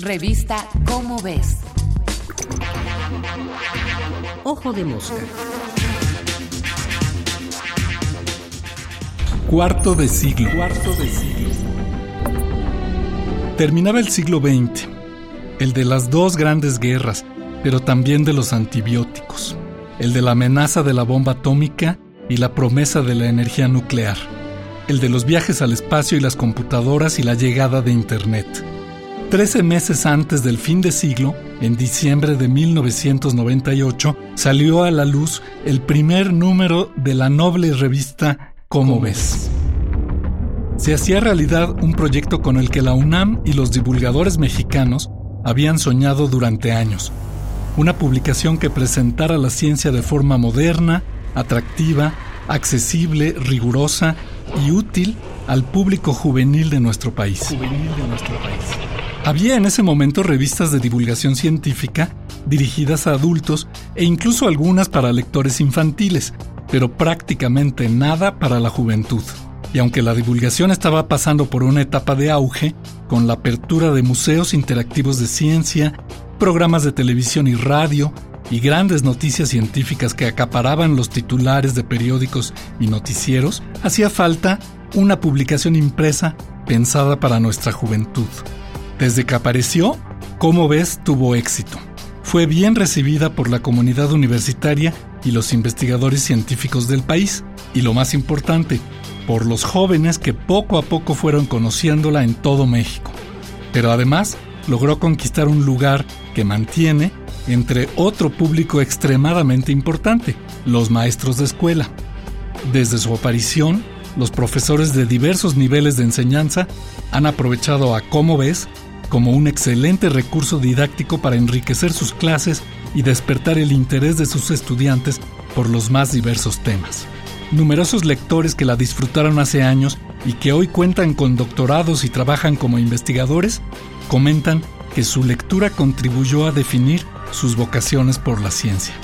Revista Cómo ves. Ojo de mosca. Cuarto de siglo. Cuarto de siglo. Terminaba el siglo XX, el de las dos grandes guerras, pero también de los antibióticos, el de la amenaza de la bomba atómica y la promesa de la energía nuclear, el de los viajes al espacio y las computadoras y la llegada de Internet. Trece meses antes del fin de siglo, en diciembre de 1998, salió a la luz el primer número de la noble revista Cómo ves. Se hacía realidad un proyecto con el que la UNAM y los divulgadores mexicanos habían soñado durante años. Una publicación que presentara la ciencia de forma moderna, atractiva, accesible, rigurosa y útil al público juvenil de nuestro país. Juvenil de nuestro país. Había en ese momento revistas de divulgación científica dirigidas a adultos e incluso algunas para lectores infantiles, pero prácticamente nada para la juventud. Y aunque la divulgación estaba pasando por una etapa de auge, con la apertura de museos interactivos de ciencia, programas de televisión y radio, y grandes noticias científicas que acaparaban los titulares de periódicos y noticieros, hacía falta una publicación impresa pensada para nuestra juventud. Desde que apareció, Como ves, tuvo éxito. Fue bien recibida por la comunidad universitaria y los investigadores científicos del país, y lo más importante, por los jóvenes que poco a poco fueron conociéndola en todo México. Pero además logró conquistar un lugar que mantiene entre otro público extremadamente importante, los maestros de escuela. Desde su aparición, los profesores de diversos niveles de enseñanza han aprovechado a Cómo ves como un excelente recurso didáctico para enriquecer sus clases y despertar el interés de sus estudiantes por los más diversos temas. Numerosos lectores que la disfrutaron hace años y que hoy cuentan con doctorados y trabajan como investigadores, comentan que su lectura contribuyó a definir sus vocaciones por la ciencia.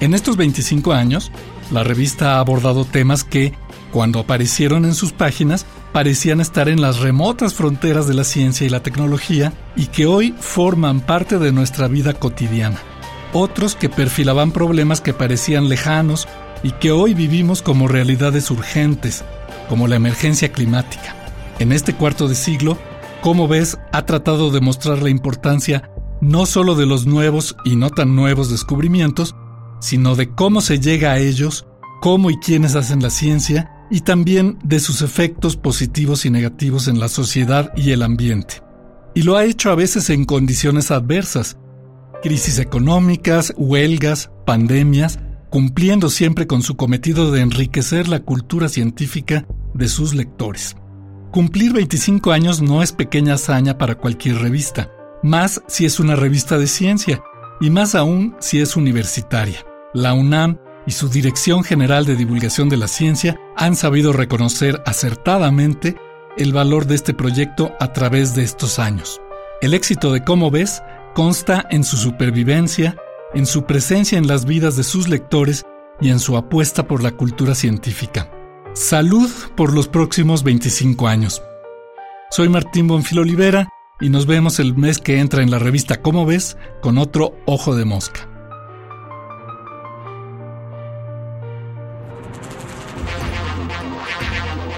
En estos 25 años, la revista ha abordado temas que, cuando aparecieron en sus páginas, parecían estar en las remotas fronteras de la ciencia y la tecnología y que hoy forman parte de nuestra vida cotidiana. Otros que perfilaban problemas que parecían lejanos y que hoy vivimos como realidades urgentes, como la emergencia climática. En este cuarto de siglo, como ves, ha tratado de mostrar la importancia no solo de los nuevos y no tan nuevos descubrimientos, sino de cómo se llega a ellos, cómo y quiénes hacen la ciencia, y también de sus efectos positivos y negativos en la sociedad y el ambiente. Y lo ha hecho a veces en condiciones adversas, crisis económicas, huelgas, pandemias, cumpliendo siempre con su cometido de enriquecer la cultura científica de sus lectores. Cumplir 25 años no es pequeña hazaña para cualquier revista, más si es una revista de ciencia, y más aún si es universitaria. La UNAM y su Dirección General de Divulgación de la Ciencia han sabido reconocer acertadamente el valor de este proyecto a través de estos años. El éxito de Cómo ves consta en su supervivencia, en su presencia en las vidas de sus lectores y en su apuesta por la cultura científica. Salud por los próximos 25 años. Soy Martín Bonfil Olivera y nos vemos el mes que entra en la revista Cómo ves con otro ojo de mosca.